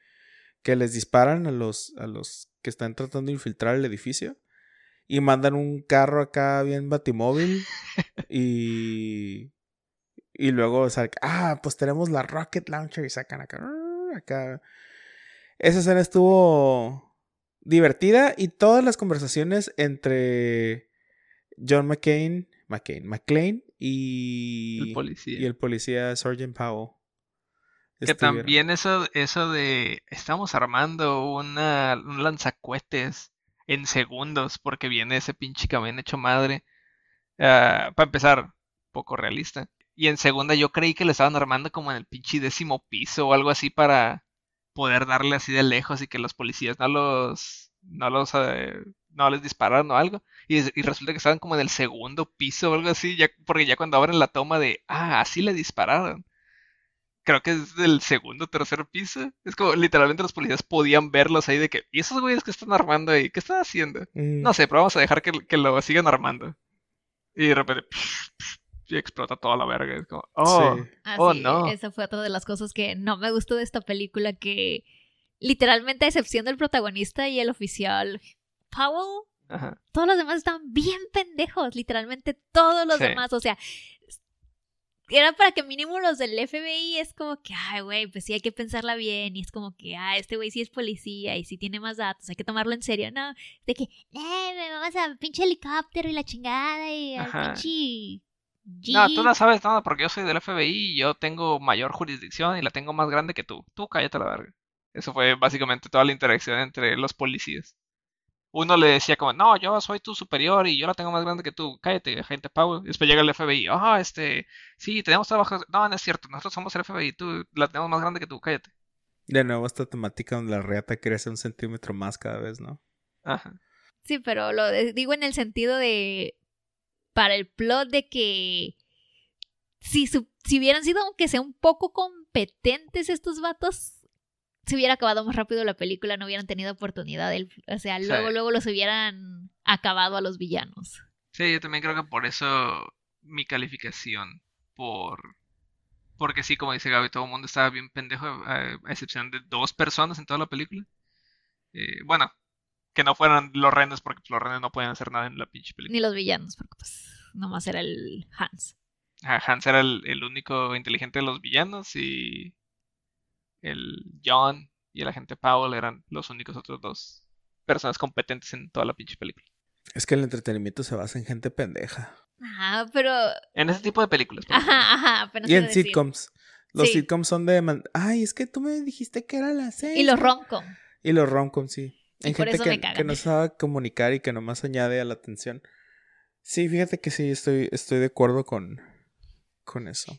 que les disparan a los, a los que están tratando de infiltrar el edificio. Y mandan un carro acá bien batimóvil. [LAUGHS] y, y luego, o sea, ah, pues tenemos la Rocket Launcher y sacan acá, acá. Esa escena estuvo divertida y todas las conversaciones entre John McCain, McCain, McClane y El policía. y el policía Sergeant Powell. Que estuvieron. también eso, eso de estamos armando una, un lanzacuetes en segundos porque viene ese pinche camión hecho madre. Ah, para empezar, poco realista. Y en segunda yo creí que lo estaban armando como en el pinche décimo piso o algo así para poder darle así de lejos y que los policías no los no los eh, no les dispararan o algo. Y, y resulta que estaban como en el segundo piso o algo así, ya, porque ya cuando abren la toma de ah, así le dispararon creo que es del segundo o tercer piso. Es como literalmente los policías podían verlos ahí de que, ¿y esos güeyes que están armando ahí? ¿Qué están haciendo? Mm, No sé, pero vamos a dejar que, que lo sigan armando. Y de repente, y explota toda la verga. Es como, oh, sí. Oh, Así, no. Esa fue otra de las cosas que no me gustó de esta película, que literalmente a excepción del protagonista y el oficial Powell, ajá. todos los demás estaban bien pendejos, literalmente todos los Sí. demás, o sea, era para que mínimo los del FBI es como que, ay, güey, pues sí hay que pensarla bien, y es como que, ah, este güey sí es policía y sí tiene más datos, hay que tomarlo en serio, no, de que, eh, me vamos a pinche helicóptero y la chingada y al pinche... No, tú jeep". no sabes nada porque yo soy del FBI y yo tengo mayor jurisdicción y la tengo más grande que tú. Tú cállate la verga. Eso fue básicamente toda la interacción entre los policías. Uno le decía como, no, yo soy tu superior y yo la tengo más grande que tú. Cállate, agente Powell. Y después llega el FBI. Ah, este, sí, tenemos trabajo. No, no es cierto. Nosotros somos el FBI. Tú la tenemos más grande que tú. Cállate. De nuevo esta temática donde la reata crece un centímetro más cada vez, ¿no? Ajá. Sí, pero lo de- digo en el sentido de. Para el plot de que. Si, su- si hubieran sido, aunque sea un poco competentes estos vatos, se hubiera acabado más rápido la película, no hubieran tenido oportunidad. el- o sea, Sí. luego, luego los hubieran acabado a los villanos. Sí, yo también creo que por eso mi calificación por... Porque sí, como dice Gaby, todo el mundo estaba bien pendejo, a, a excepción de dos personas en toda la película. Eh, bueno, que no fueran los renes, porque los renes no pueden hacer nada en la pinche película. Ni los villanos, porque pues nomás era el Hans. Ajá, Hans era el, el único inteligente de los villanos y el John y el agente Powell eran los únicos otros dos personas competentes en toda la pinche película. Es que el entretenimiento se basa en gente pendeja. Ah, pero. En ese tipo de películas. Ajá, ajá, Y en decir. sitcoms. Los Sí. sitcoms son de... man- Ay, es que tú me dijiste que era la seis. Y los romcom. Y los romcoms, sí. Por gente eso que, me cagan. que no sabe comunicar y que nomás añade a la atención. Sí, fíjate que sí, estoy, estoy de acuerdo con, con eso.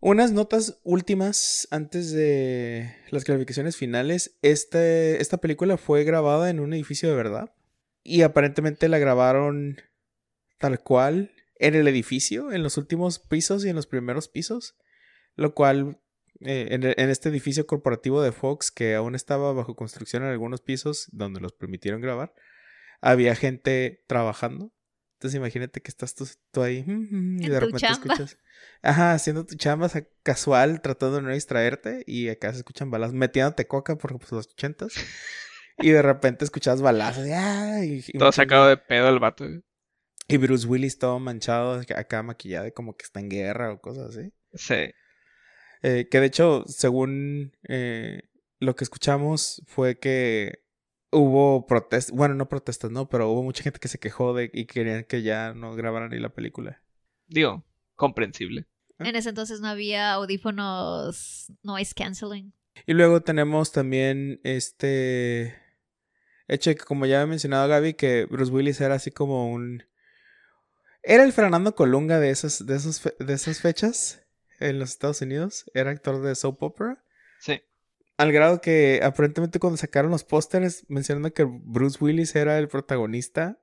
Unas notas últimas antes de las clasificaciones finales. Este, esta película fue grabada en un edificio de verdad. Y aparentemente la grabaron tal cual en el edificio, en los últimos pisos y en los primeros pisos. Lo cual, eh, en, en este edificio corporativo de Fox, que aún estaba bajo construcción en algunos pisos donde los permitieron grabar, había gente trabajando. Entonces imagínate que estás tú, tú ahí y de repente chamba. escuchas, ajá, haciendo tu chamba casual, tratando de no distraerte y acá se escuchan balazos, metiéndote coca por pues, los ochentas [LAUGHS] y de repente escuchas balazos y, y- y Todo sacado de pedo el vato. y Bruce Willis todo manchado acá maquillado como que está en guerra o cosas así. Sí. Eh, que de hecho, según eh, lo que escuchamos, fue que hubo protestas, bueno, no protestas, no, pero hubo mucha gente que se quejó de y querían que ya no grabaran ni la película. Digo, comprensible. ¿Eh? En ese entonces no había audífonos noise canceling. Y luego tenemos también este hecho de que, como ya he mencionado Gaby, que Bruce Willis era así como un... Era el Fernando Colunga de esas, de esos fe- de esas fechas en los Estados Unidos. Era actor de soap opera. Sí. Al grado que aparentemente cuando sacaron los pósters mencionando que Bruce Willis era el protagonista,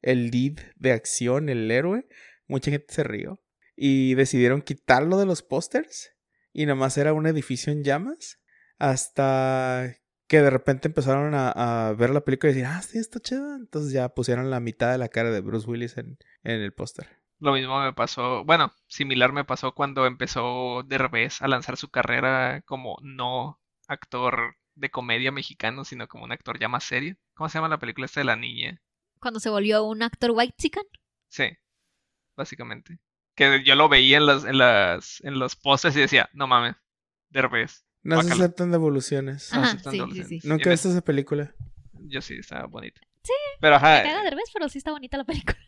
el lead de acción, el héroe, mucha gente se rió. Y decidieron quitarlo de los pósters. Y nomás era un edificio en llamas. Hasta que de repente empezaron a, ver la película y decir, ah, sí, está chido. Entonces ya pusieron la mitad de la cara de Bruce Willis en, en el póster. Lo mismo me pasó, bueno, similar me pasó cuando empezó Derbez a lanzar su carrera como no actor de comedia mexicano, sino como un actor ya más serio. ¿Cómo se llama la película esta de la niña? Cuando se volvió un actor white chicken. Sí, básicamente. Que yo lo veía en las, en las, en los pósters y decía, no mames, Derbez. No se aceptan devoluciones. Ajá, sí, están sí, dobles sí, sí. Nunca me- viste esa película. Yo sí, estaba bonita. Sí, Pero ajá, Me caga Derbez, pero sí está bonita la película.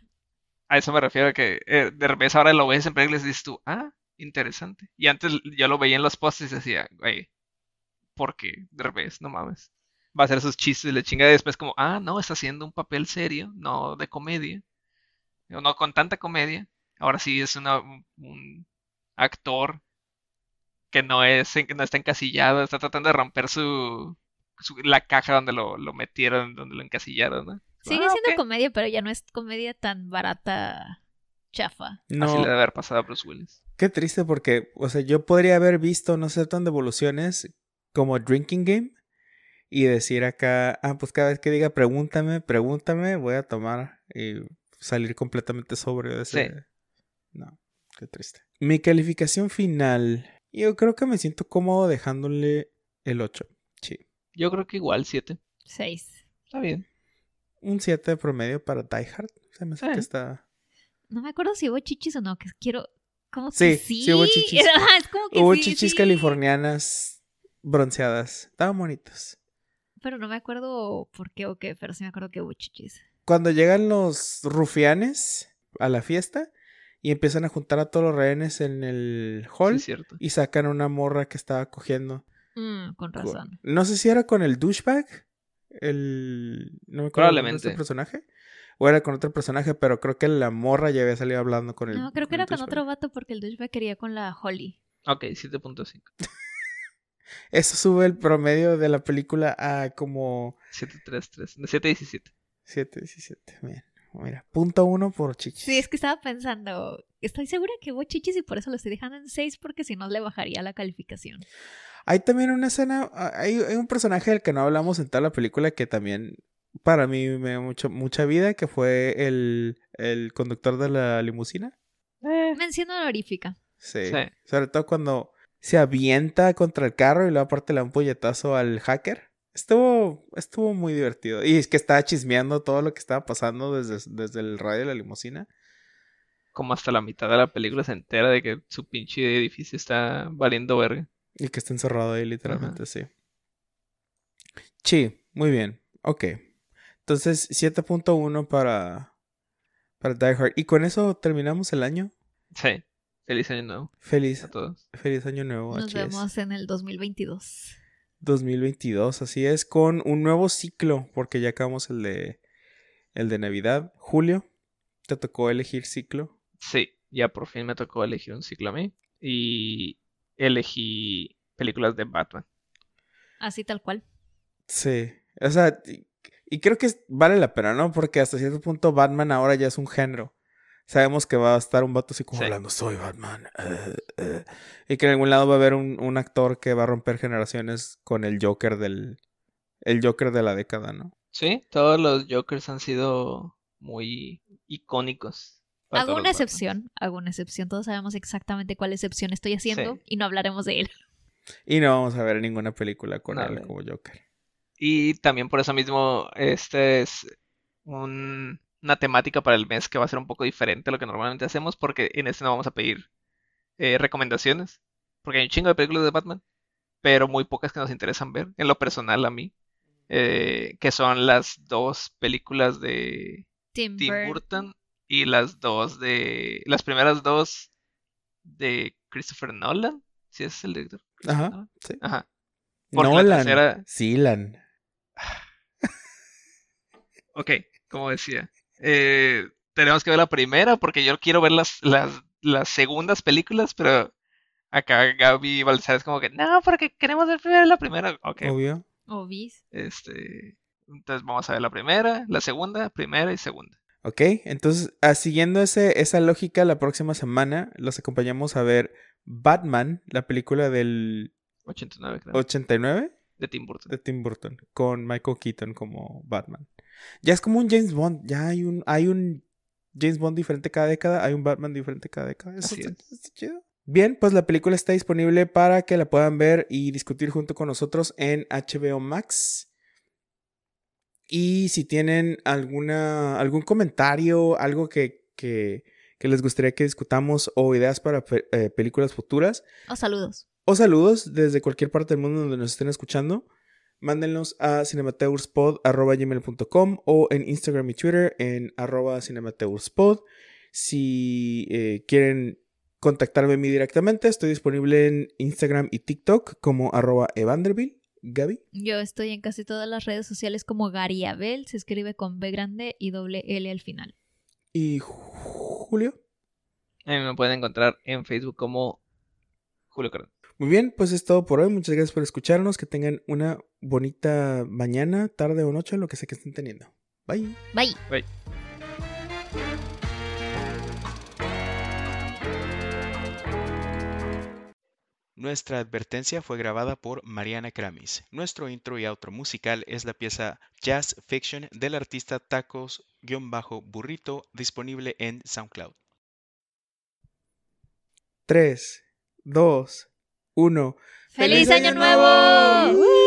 a eso me refiero que eh, Derbez ahora lo ves en películas y dices tú, ah, interesante. Y antes yo lo veía en los pósters y decía, güey, ¿por qué Derbez? No mames. Va a hacer sus chistes y le chinga y después como, ah, no, está haciendo un papel serio, no de comedia. O no con tanta comedia. Ahora sí es una, un, actor que no es, que no está encasillado, está tratando de romper su, su- la caja donde lo, lo metieron, donde lo encasillaron, ¿no? Sigue Ah, siendo comedia, pero ya no es comedia tan barata, chafa. Así No, le debe haber pasado a Bruce Willis. qué triste porque, o sea, yo podría haber visto no sé tan devoluciones como Drinking Game y decir acá, ah, pues cada vez que diga pregúntame, pregúntame, voy a tomar y salir completamente sobrio de ese. Sí. No, qué triste. Mi calificación final, yo creo que me siento cómodo dejándole el 8. Sí. Yo creo que igual, 7. Seis. Está bien. Un 7 de promedio para Die Hard. Se me hace Sí. que está. No me acuerdo si hubo chichis o no, que quiero... ¿Cómo Sí, que sí? sí hubo chichis. [LAUGHS] Ajá, es como que Hubo sí, chichis sí. californianas bronceadas. Estaban bonitas. Pero no me acuerdo por qué o qué, pero sí me acuerdo que hubo chichis. Cuando llegan los rufianes a la fiesta y empiezan a juntar a todos los rehenes en el hall cierto. y sacan una morra que estaba cogiendo. Mm, con con- razón. No sé si era con el douchebag, el no me acuerdo este Probablemente. personaje, o era con otro personaje, pero creo que la morra ya había salido hablando con el. No, creo que era con otro vato porque el douchebag quería con la Holly. Ok, 7.5. Eso sube el promedio de la película a como 7.33. 7.17. 7, 17. Bien. Mira, punto uno por chichis. Sí, es que estaba pensando, estoy segura que hubo chichis y por eso lo estoy dejando en 6 porque si no le bajaría la calificación. Hay también una escena, hay, hay un personaje del que no hablamos en toda la película que también para mí me dio mucho, mucha vida, que fue el, el conductor de la limusina. Eh, Mención honorífica. Sí. Sí. Sobre todo cuando se avienta contra el carro y luego aparte le da un puñetazo al hacker. Estuvo, estuvo muy divertido. Y es que estaba chismeando todo lo que estaba pasando desde, desde el radio de la limusina. como hasta la mitad de la película se entera de que su pinche edificio está valiendo verga. Y que está encerrado ahí literalmente, sí. Sí, muy bien. Ok. Entonces, 7.1 para, para Die Hard. Y con eso terminamos el año. Sí. Feliz año nuevo Feliz, a todos. feliz año nuevo. Nos vemos en el 2022. 2022, así es, con un nuevo ciclo, porque ya acabamos el de, el de Navidad. Julio, te tocó elegir ciclo. Sí, ya por fin me tocó elegir un ciclo a mí. Y elegí películas de Batman. Así tal cual. Sí. O sea, y, y creo que vale la pena, ¿no? Porque hasta cierto punto Batman ahora ya es un género. Sabemos que va a estar un vato así como Sí. hablando, soy Batman. eh, eh", Y que en algún lado va a haber un, un actor que va a romper generaciones con el Joker del. El Joker de la década, ¿no? Sí, todos los Jokers han sido muy icónicos. Hago una excepción, hago una excepción. Todos sabemos exactamente cuál excepción estoy haciendo Sí. y no hablaremos de él. Y no vamos a ver ninguna película con No, él de- como Joker. Y también por eso mismo, este es un- una temática para el mes que va a ser un poco diferente a lo que normalmente hacemos, porque en este no vamos a pedir eh, recomendaciones, porque hay un chingo de películas de Batman, pero muy pocas que nos interesan ver, en lo personal a mí, eh, que son las dos películas de Tim, Tim Burton. Burton y las dos de, las primeras dos de Christopher Nolan, si es el director. Ajá, Nolan. sí. Ajá. Porque la Nolan. tercera- Silan. [SIGHS] Ok, como decía. Eh, tenemos que ver la primera porque yo quiero ver las, las, las segundas películas, pero acá Gaby Balzar es como que, no, porque queremos ver primero la primera. Ok, Obvio. Obis. este, entonces vamos a ver la primera, la segunda, primera y segunda. Ok, entonces, ah, siguiendo ese, esa lógica, la próxima semana los acompañamos a ver Batman, la película del 89, creo. 89 De Tim Burton. de Tim Burton, con Michael Keaton como Batman. Ya es como un James Bond, ya hay un, hay un James Bond diferente cada década, hay un Batman diferente cada década. Eso Así está, es. está chido. Bien, pues la película está disponible para que la puedan ver y discutir junto con nosotros en HBO Max. Y si tienen alguna, algún comentario, algo que, que, que les gustaría que discutamos o ideas para pe- eh, películas futuras, Oh, saludos. o saludos desde cualquier parte del mundo donde nos estén escuchando. Mándenlos a cinemateurspod.com o en Instagram y Twitter en arroba cinemateurspod. Si eh, quieren contactarme a mí directamente, estoy disponible en Instagram y TikTok como arroba evanderville. Gaby. Yo estoy en casi todas las redes sociales como Gary Abel. Se escribe con B grande y doble L al final. Y Julio. A mí me pueden encontrar en Facebook como Julio Carden. Muy bien, pues es todo por hoy. Muchas gracias por escucharnos. Que tengan una bonita mañana, tarde o noche, lo que sea que estén teniendo. Bye. Bye. Bye. Nuestra advertencia fue grabada por Mariana Kramis. Nuestro intro y outro musical es la pieza Jazz Fiction del artista Tacos-Burrito disponible en SoundCloud. 3, 2, 1. ¡Feliz, ¡Feliz Año! Nuevo!